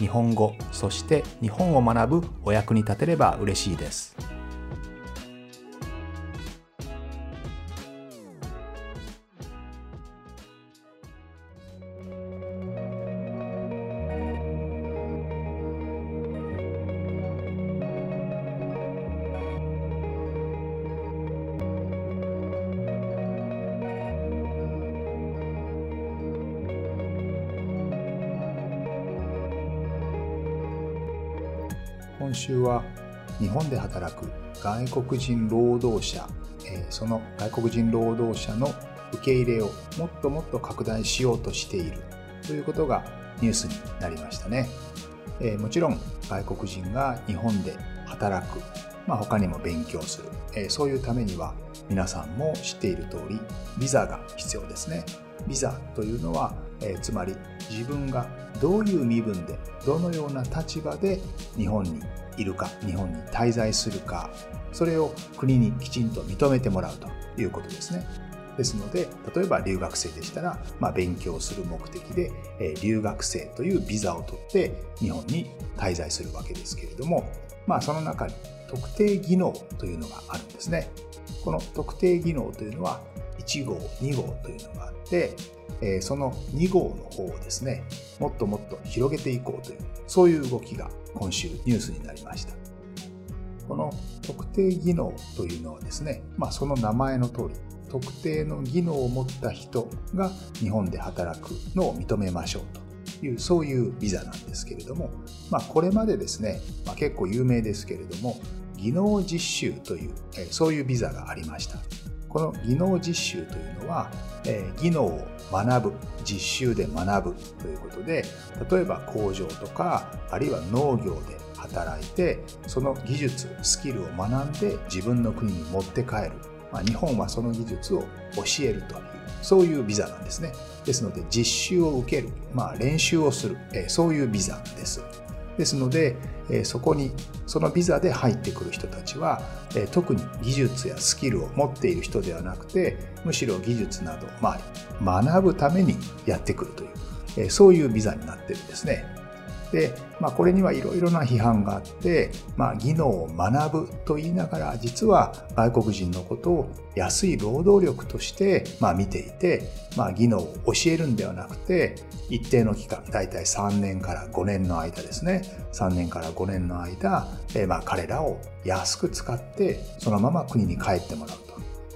日本語そして日本を学ぶお役に立てれば嬉しいです。今週は日本で働く外国人労働者、えその外国人労働者の受け入れをもっともっと拡大しようとしているということがニュースになりましたね。えもちろん外国人が日本で働く、まあ、他にも勉強する、えそういうためには皆さんも知っている通りビザが必要ですね。ビザというのは、えー、つまり自分がどういう身分でどのような立場で日本にいるか日本に滞在するかそれを国にきちんと認めてもらうということですね。ですので例えば留学生でしたら、まあ、勉強する目的で、えー、留学生というビザを取って日本に滞在するわけですけれども、まあ、その中に特定技能というのがあるんですね。この特定技能というのは1号2号というのがあってえその2号の方をですねもっともっと広げていこうというそういう動きが今週ニュースになりました。この特定技能というのはですね、まあ、その名前の通り特定の技能を持った人が日本で働くのを認めましょうというそういうビザなんですけれども、まあ、これまでですね、まあ、結構有名ですけれども技能実習というそういうビザがありました。この技能実習というのは、えー、技能を学ぶ実習で学ぶということで例えば工場とかあるいは農業で働いてその技術スキルを学んで自分の国に持って帰る、まあ、日本はその技術を教えるというそういうビザなんですね。ですので実習を受ける、まあ、練習をする、えー、そういうビザです。ですので、えそこにそのビザで入ってくる人たちは、え特に技術やスキルを持っている人ではなくてむしろ技術など、まあ、学ぶためにやってくるという、えそういうビザになってるんですね。で、まあ、これにはいろいろな批判があって、まあ、技能を学ぶと言いながら実は外国人のことを安い労働力として、まあ、見ていて、まあ、技能を教えるんではなくて一定の期間大体3年から5年の間ですね。3年から5年の間、え、まあ彼らを安く使ってそのまま国に帰ってもらうと。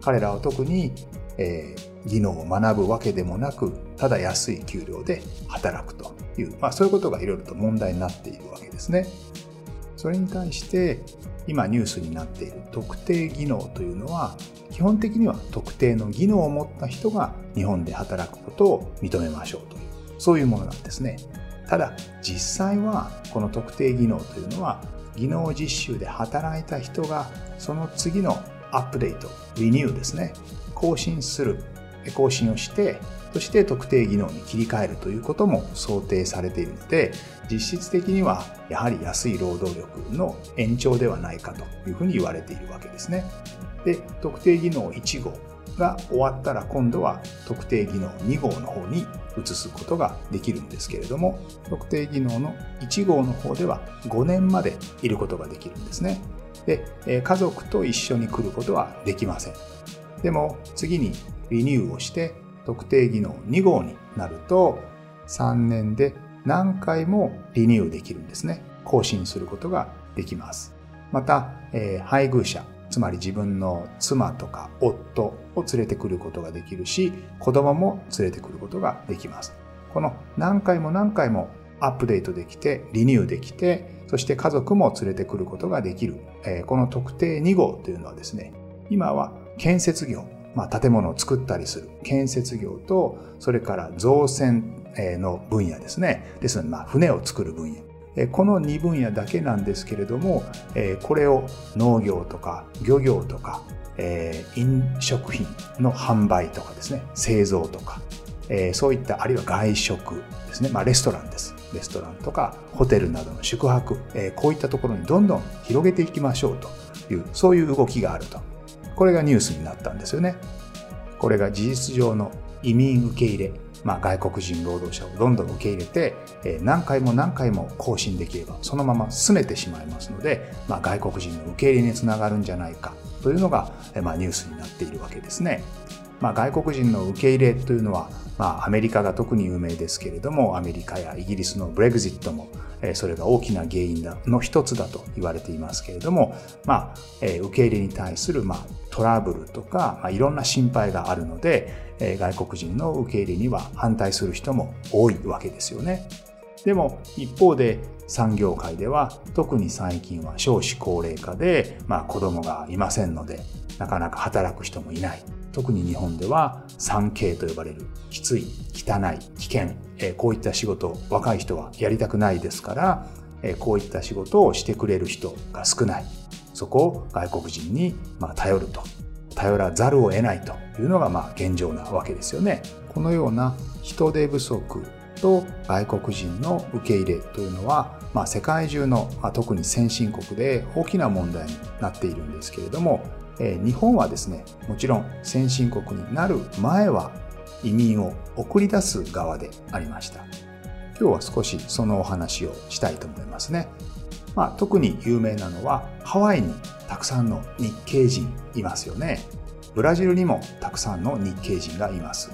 彼らは特に、えー、技能を学ぶわけでもなくただ安い給料で働くという、まあ、そういうことがいろいろと問題になっているわけですね。それに対して今ニュースになっている特定技能というのは基本的には特定の技能を持った人が日本で働くことを認めましょうというそういうものなんですね。ただ実際はこの特定技能というのは技能実習で働いた人がその次のアップデート、リニューですね、更新する、更新をしてそして特定技能に切り替えるということも想定されているので実質的にはやはり安い労働力の延長ではないかというふうに言われているわけですね。で特定技能1号が終わったら今度は特定技能2号の方に移すことができるんですけれども特定技能の1号の方では5年までいることができるんですね。で家族と一緒に来ることはできません。でも次にリニューをして特定技能2号になると3年で何回もリニューできるんですね。更新することができます。また、えー、配偶者、つまり自分の妻とか夫を連れてくることができるし、子供も連れてくることができます。この何回も何回もアップデートできて、リニューできて、そして家族も連れてくることができる。えー、この特定2号というのはですね、今は建設業、まあ、建物を作ったりする建設業と、それから造船の分野ですね。ですので、まあ、船を作る分野。この2分野だけなんですけれども、これを農業とか漁業とか、飲食品の販売とかですね、製造とか、そういったあるいは外食ですね、まあ、レストランです。レストランとかホテルなどの宿泊、こういったところにどんどん広げていきましょうという、そういう動きがあると。これがニュースになったんですよね。これが事実上の移民受け入れ、まあ、外国人労働者をどんどん受け入れて、え何回も何回も更新できればそのまま進めてしまいますので、まあ、外国人の受け入れにつながるんじゃないかというのが、えまあ、ニュースになっているわけですね。まあ、外国人の受け入れというのは、まあ、アメリカが特に有名ですけれどもアメリカやイギリスのブレグジットもそれが大きな原因の一つだと言われていますけれども、まあ、受け入れに対する、まあ、トラブルとか、まあ、いろんな心配があるので外国人の受け入れには反対する人も多いわけですよね。でも一方で産業界では特に最近は少子高齢化で、まあ、子供がいませんのでなかなか働く人もいない特に日本では 3K と呼ばれるきつい汚い危険こういった仕事若い人はやりたくないですからこういった仕事をしてくれる人が少ないそこを外国人に頼ると頼らざるを得ないというのがまあ現状なわけですよね。このような人手不足と外国人の受け入れというのは、まあ、世界中の、まあ、特に先進国で大きな問題になっているんですけれども、え、日本はですねもちろん先進国になる前は移民を送り出す側でありました。今日は少しそのお話をしたいと思いますね、まあ、特に有名なのはハワイにたくさんの日系人いますよね。ブラジルにもたくさんの日系人がいます。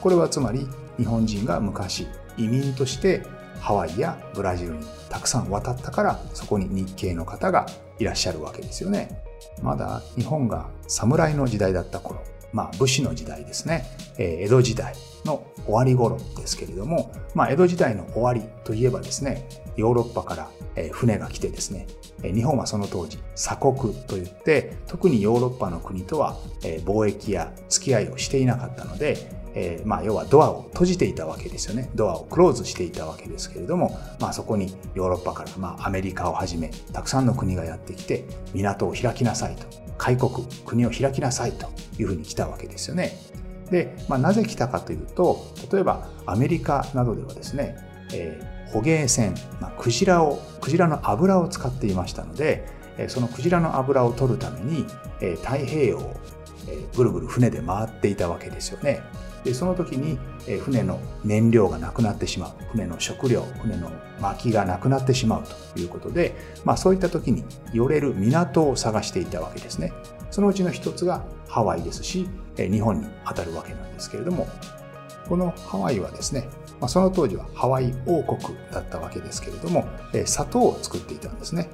これはつまり日本人が昔移民としてハワイやブラジルにたくさん渡ったからそこに日系の方がいらっしゃるわけですよね。まだ日本が侍の時代だった頃まあ、武士の時代ですね、えー、江戸時代の終わり頃ですけれども、まあ、江戸時代の終わりといえばですね、ヨーロッパから船が来てですね、日本はその当時鎖国といって特にヨーロッパの国とは貿易や付き合いをしていなかったのでえー、まあ、要はドアを閉じていたわけですよね。ドアをクローズしていたわけですけれども、まあ、そこにヨーロッパから、まあ、アメリカをはじめ、たくさんの国がやってきて、港を開きなさいと、開国、国を開きなさいというふうに来たわけですよね。で、まあ、なぜ来たかというと、例えばアメリカなどではですね、えー、捕鯨船、まあ、クジラを、クジラの油を使っていましたので、そのクジラの油を取るために、太平洋をぐるぐる船で回っていたわけですよね。でその時に船の燃料がなくなってしまう。船の食料船の薪がなくなってしまうということで、まあ、そういった時に寄れる港を探していたわけですね。そのうちの一つがハワイですし日本に当たるわけなんですけれどもこのハワイはですね、まあ、その当時はハワイ王国だったわけですけれども砂糖を作っていたんですね。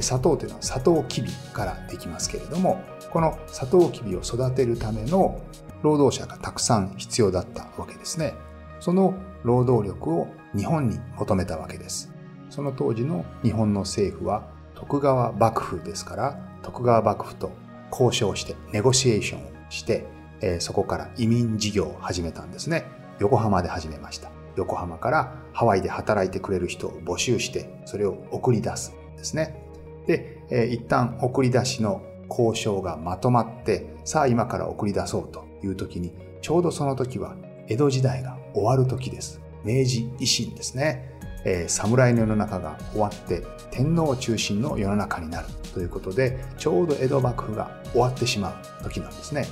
砂糖というのはサトウキビからできますけれどもこのサトウキビを育てるための労働者がたくさん必要だったわけですね。その労働力を日本に求めたわけです。その当時の日本の政府は徳川幕府ですから徳川幕府と交渉してネゴシエーションをして、えー、そこから移民事業を始めたんですね。横浜で始めました。横浜からハワイで働いてくれる人を募集してそれを送り出すんですね。で、えー、一旦送り出しの交渉がまとまってさあ今から送り出そうという時に、ちょうどその時は江戸時代が終わる時です。明治維新ですね。えー、侍の世の中が終わって天皇中心の世の中になるということで、ちょうど江戸幕府が終わってしまう時なんですね。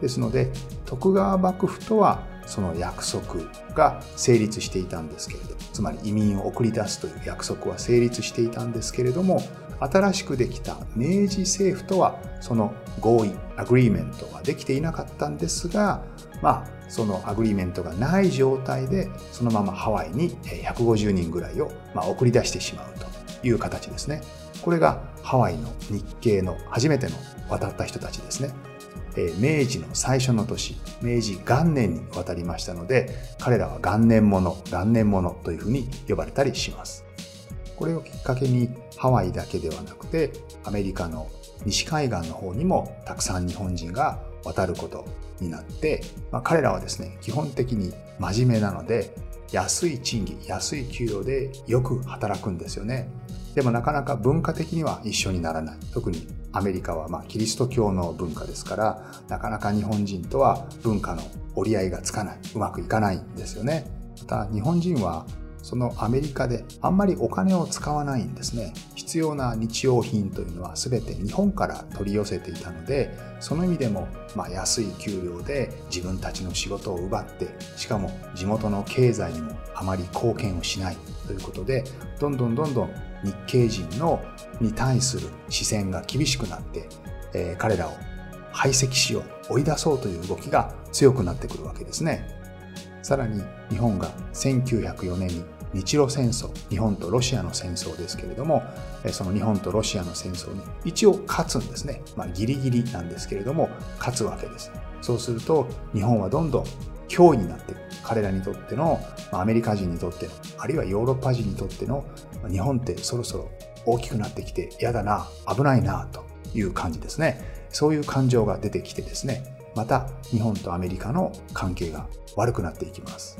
ですので、徳川幕府とはその約束が成立していたんですけれど、つまり移民を送り出すという約束は成立していたんですけれども、新しくできた明治政府とはその合意、 agreement はできていなかったんですが、まあ、その agreement がない状態で、そのままハワイに150人ぐらいをま送り出してしまうという形ですね。これがハワイの日系の初めての渡った人たちですね。明治の最初の年、明治元年に渡りましたので、彼らは元年者、元年者というふうに呼ばれたりします。これをきっかけにハワイだけではなくてアメリカの西海岸の方にもたくさん日本人が渡ることになって、まあ、彼らはですね基本的に真面目なので安い賃金安い給料でよく働くんですよね。でもなかなか文化的には一緒にならない。特にアメリカはまキリスト教の文化ですからなかなか日本人とは文化の折り合いがつかない。うまくいかないんですよね。また日本人はそのアメリカであんまりお金を使わないんですね。必要な日用品というのは全て日本から取り寄せていたのでその意味でもま安い給料で自分たちの仕事を奪ってしかも地元の経済にもあまり貢献をしないということでどんどんどんどん日系人のに対する視線が厳しくなって、えー、彼らを排斥しよう追い出そうという動きが強くなってくるわけですね。さらに日本が1904年に日露戦争日本とロシアの戦争ですけれどもその日本とロシアの戦争に一応勝つんですね、まあ、ギリギリなんですけれども勝つわけです。そうすると日本はどんどん脅威になっていく。彼らにとってのアメリカ人にとってのあるいはヨーロッパ人にとっての日本ってそろそろ大きくなってきて嫌だな危ないなという感じですね。そういう感情が出てきてですね。また日本とアメリカの関係が悪くなっていきます。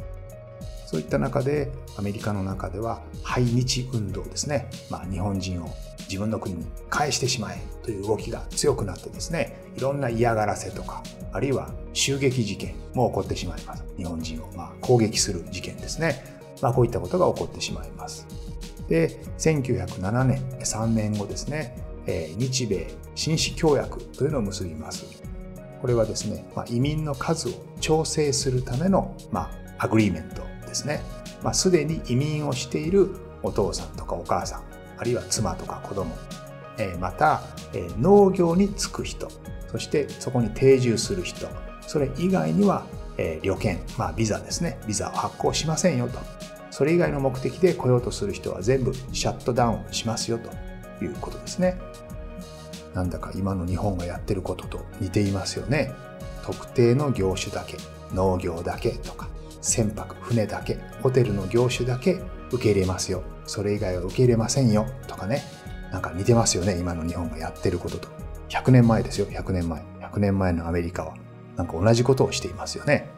そういった中でアメリカの中では排日運動ですね、まあ、日本人を自分の国に返してしまえという動きが強くなってですねいろんな嫌がらせとかあるいは襲撃事件も起こってしまいます。日本人をま攻撃する事件ですね、まあ、こういったことが起こってしまいます。で1907年3年後ですね。日米紳士協約というのを結びます。これはですね、まあ、移民の数を調整するための、まあ、 agreement ですね。まあ、すでに移民をしているお父さんとかお母さん、あるいは妻とか子供、えまた、え農業に就く人、そしてそこに定住する人、それ以外には、え旅券、まあ、ビザですね。ビザを発行しませんよと。それ以外の目的で来ようとする人は全部シャットダウンしますよということですね。なんだか今の日本がやってることと似ていますよね。特定の業種だけ、農業だけとか、船舶、船だけ、ホテルの業種だけ受け入れますよ。それ以外は受け入れませんよ。とかね。なんか似てますよね。今の日本がやってることと。100年前ですよ。100年前。100年前のアメリカは。なんか同じことをしていますよね。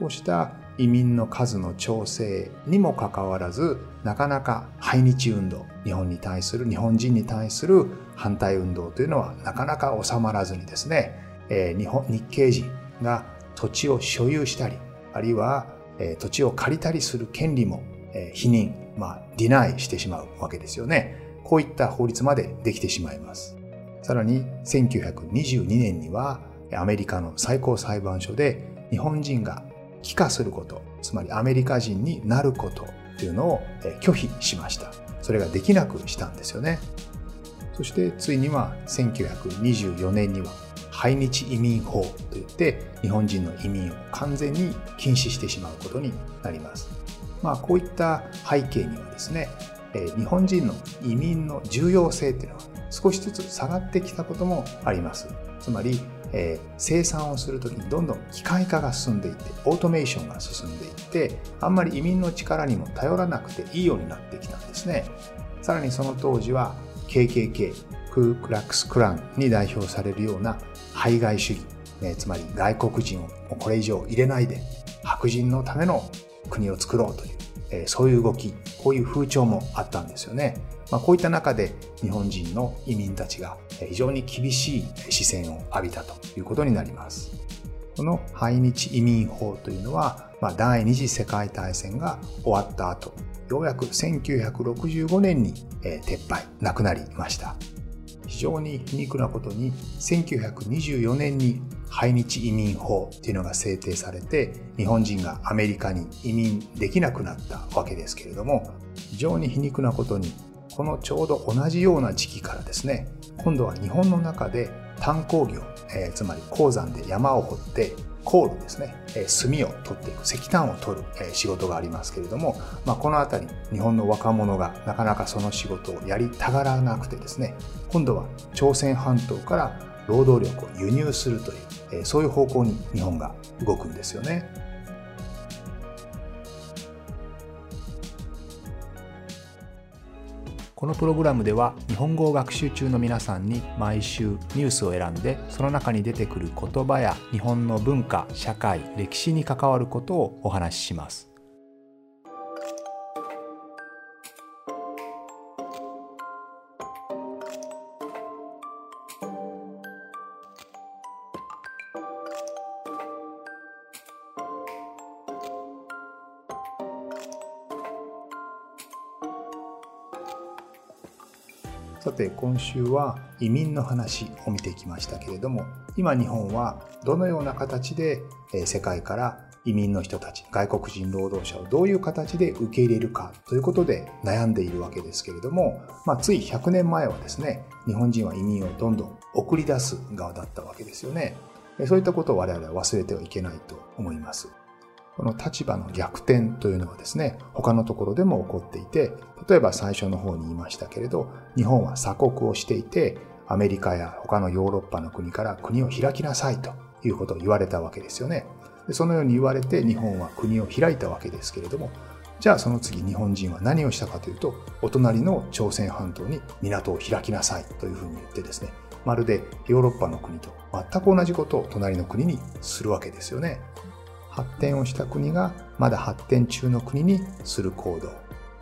こうした移民の数の調整にもかかわらず、なかなか排日運動、日本に対する、日本人に対する反対運動というのはなかなか収まらずにですね、えー、日本日系人が土地を所有したり、あるいは、え土地を借りたりする権利も、え否認、まあ、ディナイしてしまうわけですよね。こういった法律までできてしまいます。さらに、1922年には、アメリカの最高裁判所で日本人が帰化すること、つまりアメリカ人になることというのを拒否しました。それができなくしたんですよね。そしてついには1924年には排日移民法といって日本人の移民を完全に禁止してしまうことになります。まあこういった背景にはですね、日本人の移民の重要性っていうのは少しずつ下がってきたこともあります。つまり、えー、生産をするときにどんどん機械化が進んでいってオートメーションが進んでいってあんまり移民の力にも頼らなくていいようになってきたんですね。さらにその当時は KKK クークラックス・クランに代表されるような排外主義、ね、つまり外国人をこれ以上入れないで白人のための国を作ろうという、えそういう動きこういう風潮もあったんですよね、まあ、こういった中で日本人の移民たちが非常に厳しい視線を浴びたということになります。この排日移民法というのは、まあ、第二次世界大戦が終わった後ようやく1965年に撤廃なくなりました。非常に皮肉なことに1924年に排日移民法っていうのが制定されて日本人がアメリカに移民できなくなったわけですけれども非常に皮肉なことにこのちょうど同じような時期からですね今度は日本の中で炭鉱業、えー、つまり鉱山で山を掘ってコールですねえ、炭を取っていく、石炭を取るえ仕事がありますけれども、まあ、このあたり、日本の若者がなかなかその仕事をやりたがらなくてですね、今度は朝鮮半島から労働力を輸入するというえ、そういう方向に日本が動くんですよね。このプログラムでは日本語を学習中の皆さんに毎週ニュースを選んでその中に出てくる言葉や日本の文化社会歴史に関わることをお話しします。さて今週は移民の話を見てきましたけれども今日本はどのような形で世界から移民の人たち外国人労働者をどういう形で受け入れるかということで悩んでいるわけですけれども、まあ、つい100年前はですね日本人は移民をどんどん送り出す側だったわけですよね。そういったことを我々は忘れてはいけないと思います。この立場の逆転というのはですね、他のところでも起こっていて、例えば最初の方に言いましたけれど、日本は鎖国をしていて、アメリカや他のヨーロッパの国から国を開きなさいということを言われたわけですよね。でそのように言われて日本は国を開いたわけですけれども、じゃあその次日本人は何をしたかというと、お隣の朝鮮半島に港を開きなさいというふうに言ってですね、まるでヨーロッパの国と全く同じことを隣の国にするわけですよね。発展をした国がまだ発展中の国にする行動。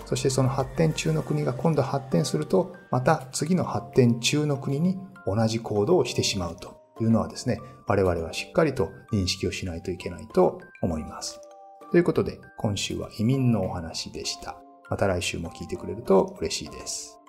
そしてその発展中の国が今度発展するとまた次の発展中の国に同じ行動をしてしまうというのはですね我々はしっかりと認識をしないといけないと思います。ということで今週は移民のお話でした。また来週も聞いてくれると嬉しいです。